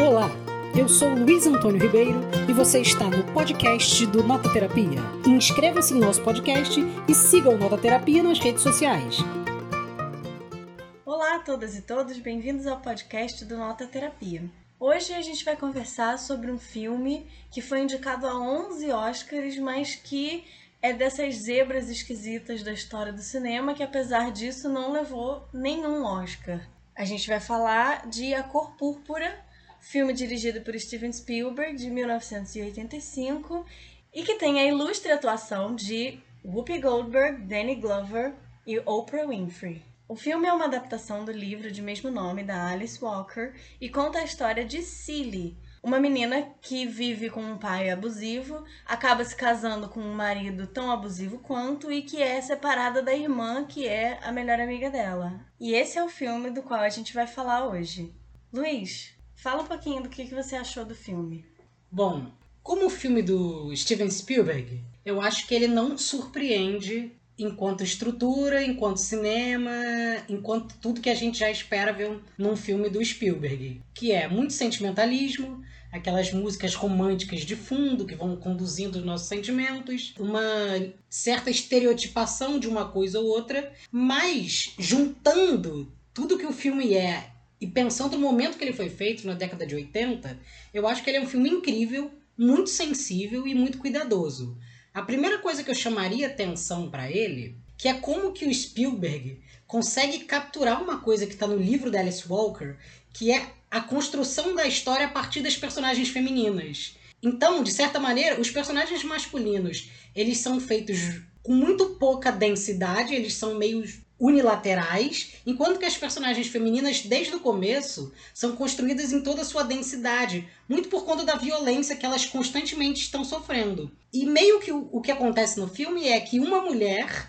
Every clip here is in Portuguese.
Olá, eu sou Luiz Antônio Ribeiro e você está no podcast do Nota Terapia. Inscreva-se em nosso podcast e siga o Nota Terapia nas redes sociais. Olá a todas e todos, bem-vindos ao podcast do Nota Terapia. Hoje a gente vai conversar sobre um filme que foi indicado a 11 Oscars, mas que é dessas zebras esquisitas da história do cinema que, apesar disso, não levou nenhum Oscar. A gente vai falar de A Cor Púrpura, filme dirigido por Steven Spielberg de 1985 e que tem a ilustre atuação de Whoopi Goldberg, Danny Glover e Oprah Winfrey. O filme é uma adaptação do livro de mesmo nome da Alice Walker e conta a história de Cilly, uma menina que vive com um pai abusivo, acaba se casando com um marido tão abusivo quanto e que é separada da irmã, que é a melhor amiga dela. E esse é o filme do qual a gente vai falar hoje. Luiz, Fala um pouquinho do que, que você achou do filme. Bom, como o filme do Steven Spielberg, eu acho que ele não surpreende enquanto estrutura, enquanto cinema, enquanto tudo que a gente já espera ver num filme do Spielberg, que é muito sentimentalismo, aquelas músicas românticas de fundo que vão conduzindo os nossos sentimentos, uma certa estereotipação de uma coisa ou outra, mas juntando tudo que o filme é e pensando no momento que ele foi feito, na década de 80, eu acho que ele é um filme incrível, muito sensível e muito cuidadoso. A primeira coisa que eu chamaria atenção para ele, que é como que o Spielberg consegue capturar uma coisa que está no livro da Alice Walker, que é a construção da história a partir das personagens femininas. Então, de certa maneira, os personagens masculinos, eles são feitos com muito pouca densidade, eles são meio unilaterais, enquanto que as personagens femininas, desde o começo, são construídas em toda a sua densidade, muito por conta da violência que elas constantemente estão sofrendo. E meio que o, o que acontece no filme é que uma mulher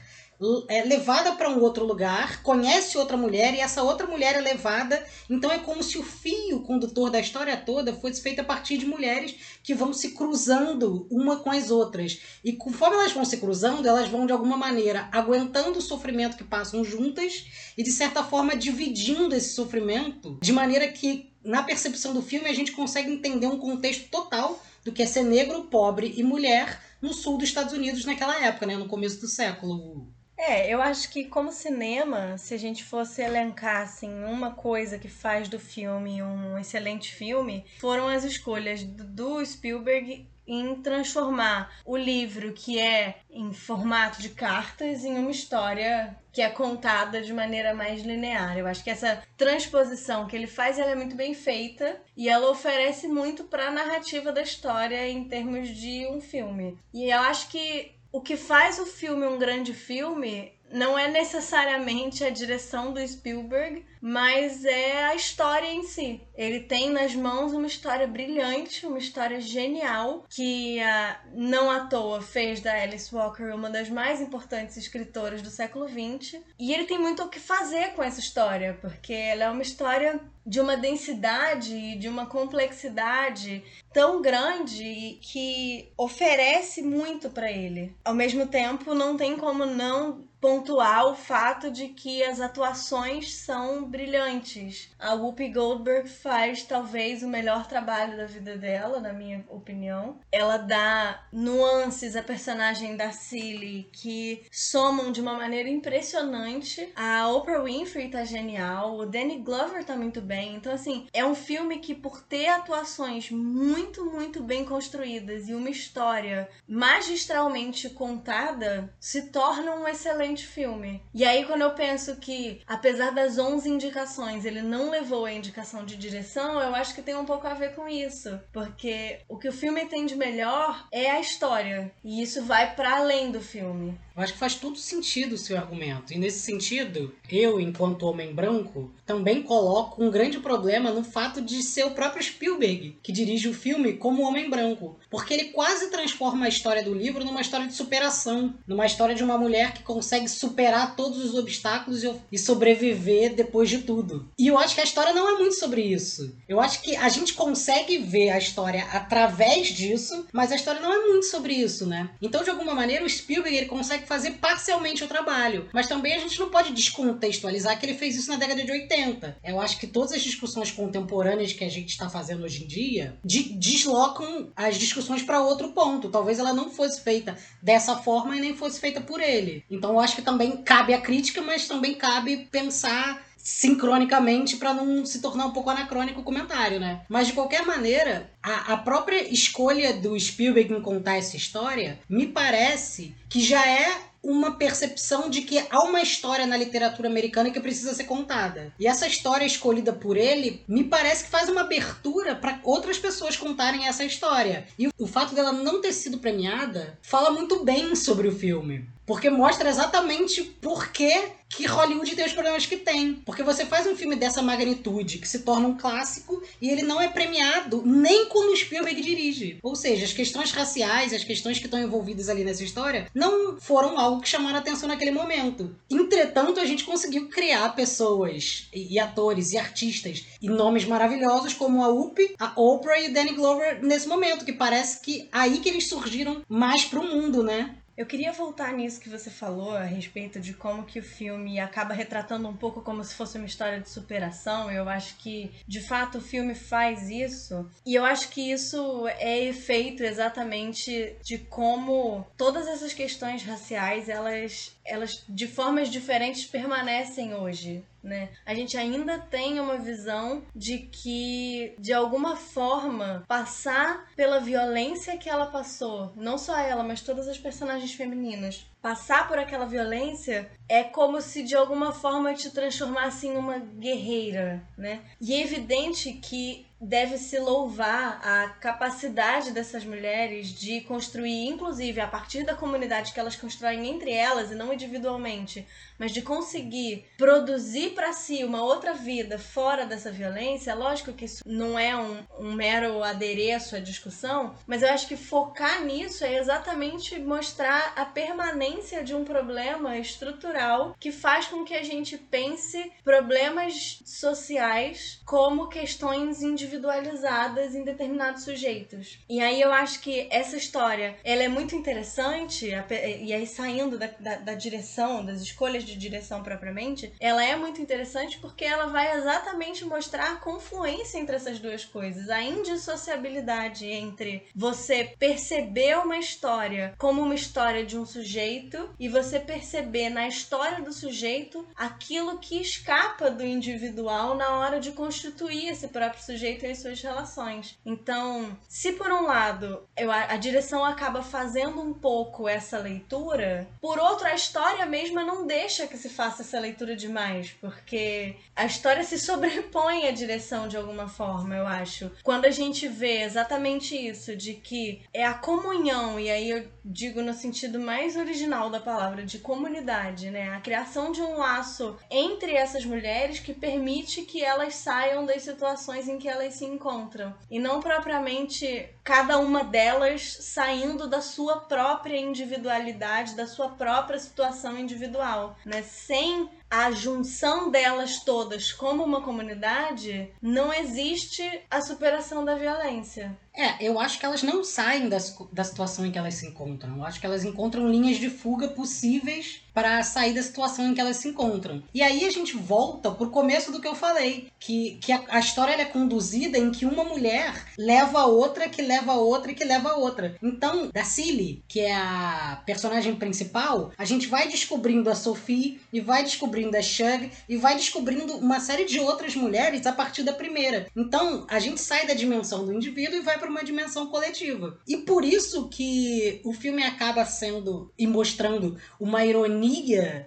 é levada para um outro lugar, conhece outra mulher e essa outra mulher é levada. Então é como se o fio condutor da história toda fosse feito a partir de mulheres que vão se cruzando uma com as outras. E conforme elas vão se cruzando, elas vão de alguma maneira aguentando o sofrimento que passam juntas e de certa forma dividindo esse sofrimento de maneira que na percepção do filme a gente consegue entender um contexto total do que é ser negro, pobre e mulher no sul dos Estados Unidos naquela época, né, no começo do século é, eu acho que como cinema, se a gente fosse elencar assim uma coisa que faz do filme um excelente filme, foram as escolhas do Spielberg em transformar o livro que é em formato de cartas em uma história que é contada de maneira mais linear. Eu acho que essa transposição que ele faz ela é muito bem feita e ela oferece muito para a narrativa da história em termos de um filme. E eu acho que o que faz o filme um grande filme não é necessariamente a direção do Spielberg, mas é a história em si. Ele tem nas mãos uma história brilhante, uma história genial, que ah, não à toa fez da Alice Walker uma das mais importantes escritoras do século XX. E ele tem muito o que fazer com essa história, porque ela é uma história de uma densidade e de uma complexidade tão grande que oferece muito para ele. Ao mesmo tempo, não tem como não pontuar o fato de que as atuações são brilhantes. A Whoopi Goldberg faz talvez o melhor trabalho da vida dela, na minha opinião. Ela dá nuances à personagem da Cilly que somam de uma maneira impressionante. A Oprah Winfrey tá genial, o Danny Glover tá muito bem. Então assim, é um filme que por ter atuações muito, muito bem construídas e uma história magistralmente contada, se torna um excelente filme. E aí, quando eu penso que, apesar das 11 indicações, ele não levou a indicação de direção, eu acho que tem um pouco a ver com isso. Porque o que o filme tem de melhor é a história. E isso vai para além do filme. Eu acho que faz todo sentido o seu argumento. E nesse sentido, eu, enquanto homem branco, também coloco um grande problema no fato de ser o próprio Spielberg que dirige o filme como homem branco. Porque ele quase transforma a história do livro numa história de superação. Numa história de uma mulher que consegue superar todos os obstáculos e sobreviver depois de tudo. E eu acho que a história não é muito sobre isso. Eu acho que a gente consegue ver a história através disso, mas a história não é muito sobre isso, né? Então, de alguma maneira, o Spielberg ele consegue fazer parcialmente o trabalho. Mas também a gente não pode descontextualizar que ele fez isso na década de 80. Eu acho que todas as discussões contemporâneas que a gente está fazendo hoje em dia de deslocam as discussões para outro ponto. Talvez ela não fosse feita dessa forma e nem fosse feita por ele. Então eu acho que também cabe a crítica, mas também cabe pensar sincronicamente para não se tornar um pouco anacrônico o comentário, né? Mas de qualquer maneira, a, a própria escolha do Spielberg em contar essa história me parece que já é uma percepção de que há uma história na literatura americana que precisa ser contada. E essa história escolhida por ele me parece que faz uma abertura para outras pessoas contarem essa história. E o fato dela não ter sido premiada fala muito bem sobre o filme. Porque mostra exatamente por que que Hollywood tem os problemas que tem. Porque você faz um filme dessa magnitude, que se torna um clássico, e ele não é premiado nem quando o Spielberg dirige. Ou seja, as questões raciais, as questões que estão envolvidas ali nessa história, não foram algo que chamaram atenção naquele momento. Entretanto, a gente conseguiu criar pessoas, e, e atores, e artistas, e nomes maravilhosos como a Whoopi, a Oprah e Danny Glover nesse momento, que parece que aí que eles surgiram mais pro mundo, né? Eu queria voltar nisso que você falou a respeito de como que o filme acaba retratando um pouco como se fosse uma história de superação. Eu acho que, de fato, o filme faz isso. E eu acho que isso é efeito exatamente de como todas essas questões raciais, elas, elas de formas diferentes permanecem hoje né? A gente ainda tem uma visão de que, de alguma forma, passar pela violência que ela passou, não só ela, mas todas as personagens femininas, passar por aquela violência é como se de alguma forma te transformasse em uma guerreira, né? E é evidente que deve se louvar a capacidade dessas mulheres de construir, inclusive a partir da comunidade que elas constroem entre elas e não individualmente, mas de conseguir produzir para si uma outra vida fora dessa violência. Lógico que isso não é um, um mero adereço à discussão, mas eu acho que focar nisso é exatamente mostrar a permanência de um problema estrutural que faz com que a gente pense problemas sociais como questões individualizadas em determinados sujeitos. E aí eu acho que essa história ela é muito interessante, e aí saindo da, da, da direção, das escolhas de direção propriamente, ela é muito interessante porque ela vai exatamente mostrar a confluência entre essas duas coisas, a indissociabilidade entre você perceber uma história como uma história de um sujeito e você perceber na história do sujeito aquilo que escapa do individual na hora de constituir esse próprio sujeito e as suas relações. Então, se por um lado eu, a, a direção acaba fazendo um pouco essa leitura, por outro, a história mesma não deixa que se faça essa leitura demais, porque a história se sobrepõe à direção de alguma forma, eu acho. Quando a gente vê exatamente isso, de que é a comunhão, e aí eu digo no sentido mais original da palavra, de comunidade, né? A criação de um laço entre essas mulheres que permite que elas saiam das situações em que elas se encontram. E não propriamente cada uma delas saindo da sua própria individualidade, da sua própria situação individual, né? Sem a junção delas todas como uma comunidade, não existe a superação da violência. É, eu acho que elas não saem das, da situação em que elas se encontram. Eu acho que elas encontram linhas de fuga possíveis para sair da situação em que elas se encontram. E aí a gente volta pro começo do que eu falei, que, que a, a história é conduzida em que uma mulher leva a outra, que leva a outra que leva a outra. Então, da Cilly, que é a personagem principal, a gente vai descobrindo a Sophie e vai descobrindo a Shug e vai descobrindo uma série de outras mulheres a partir da primeira. Então, a gente sai da dimensão do indivíduo e vai para uma dimensão coletiva. E por isso que o filme acaba sendo e mostrando uma ironia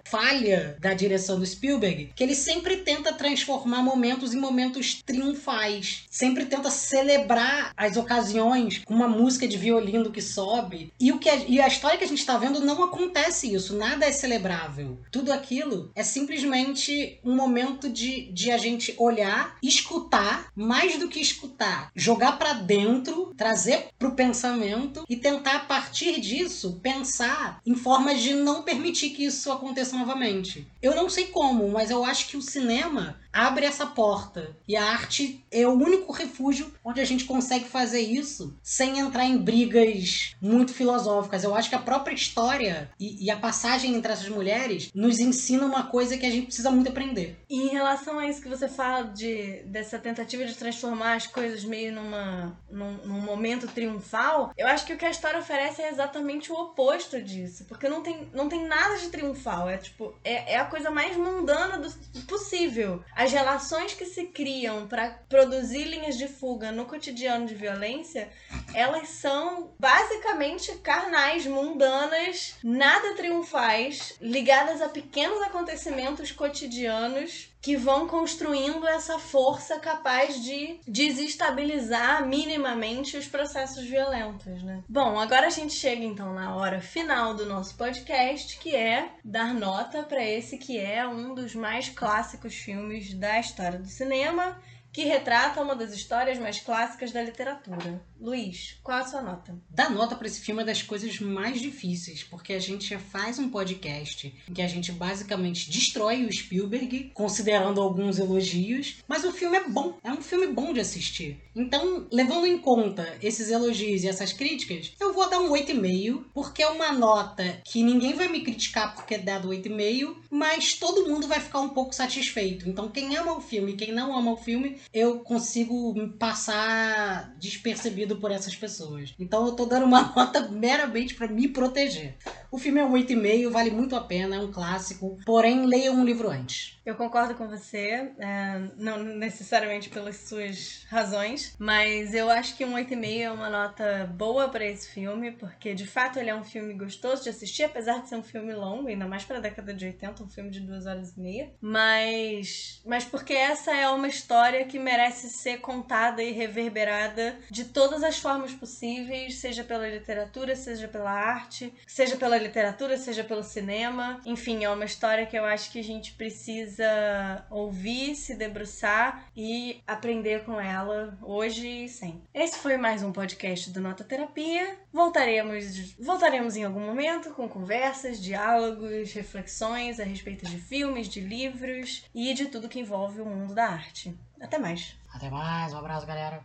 falha da direção do Spielberg, que ele sempre tenta transformar momentos em momentos triunfais, sempre tenta celebrar as ocasiões com uma música de violino que sobe. E o que a, e a história que a gente está vendo não acontece isso, nada é celebrável. Tudo aquilo é simplesmente um momento de, de a gente olhar, escutar, mais do que escutar, jogar para dentro dentro, trazer para o pensamento e tentar, a partir disso, pensar em formas de não permitir que isso aconteça novamente. Eu não sei como, mas eu acho que o cinema abre essa porta. E a arte é o único refúgio onde a gente consegue fazer isso sem entrar em brigas muito filosóficas. Eu acho que a própria história e, e a passagem entre essas mulheres nos ensina uma coisa que a gente precisa muito aprender. E em relação a isso que você fala de, dessa tentativa de transformar as coisas meio numa, num, num momento triunfal, eu acho que o que a história oferece é exatamente o oposto disso. Porque não tem, não tem nada de triunfal. É tipo, é, é a coisa mais mundana do possível. As relações que se criam para produzir linhas de fuga no cotidiano de violência, elas são basicamente carnais, mundanas, nada triunfais, ligadas a pequenos acontecimentos cotidianos que vão construindo essa força capaz de desestabilizar minimamente os processos violentos, né? Bom, agora a gente chega então na hora final do nosso podcast, que é dar nota para esse que é um dos mais clássicos filmes da história do cinema que retrata uma das histórias mais clássicas da literatura. Luiz, qual a sua nota? Dar nota para esse filme é das coisas mais difíceis, porque a gente faz um podcast em que a gente basicamente destrói o Spielberg, considerando alguns elogios, mas o filme é bom, é um filme bom de assistir. Então, levando em conta esses elogios e essas críticas, eu vou dar um 8,5, porque é uma nota que ninguém vai me criticar porque é dado 8,5, mas todo mundo vai ficar um pouco satisfeito. Então, quem ama o filme e quem não ama o filme eu consigo passar despercebido por essas pessoas. Então eu tô dando uma nota meramente para me proteger. O filme é um 8,5, vale muito a pena, é um clássico, porém leia um livro antes. Eu concordo com você, é, não necessariamente pelas suas razões, mas eu acho que um 8,5 é uma nota boa para esse filme, porque de fato ele é um filme gostoso de assistir, apesar de ser um filme longo, ainda mais para a década de 80, um filme de duas horas e meia. Mas, mas porque essa é uma história que merece ser contada e reverberada de todas as formas possíveis, seja pela literatura, seja pela arte, seja pela literatura, seja pelo cinema. Enfim, é uma história que eu acho que a gente precisa precisa ouvir, se debruçar e aprender com ela hoje e sempre. Esse foi mais um podcast do Nota Terapia. Voltaremos, voltaremos em algum momento com conversas, diálogos, reflexões a respeito de filmes, de livros e de tudo que envolve o mundo da arte. Até mais. Até mais, um abraço, galera.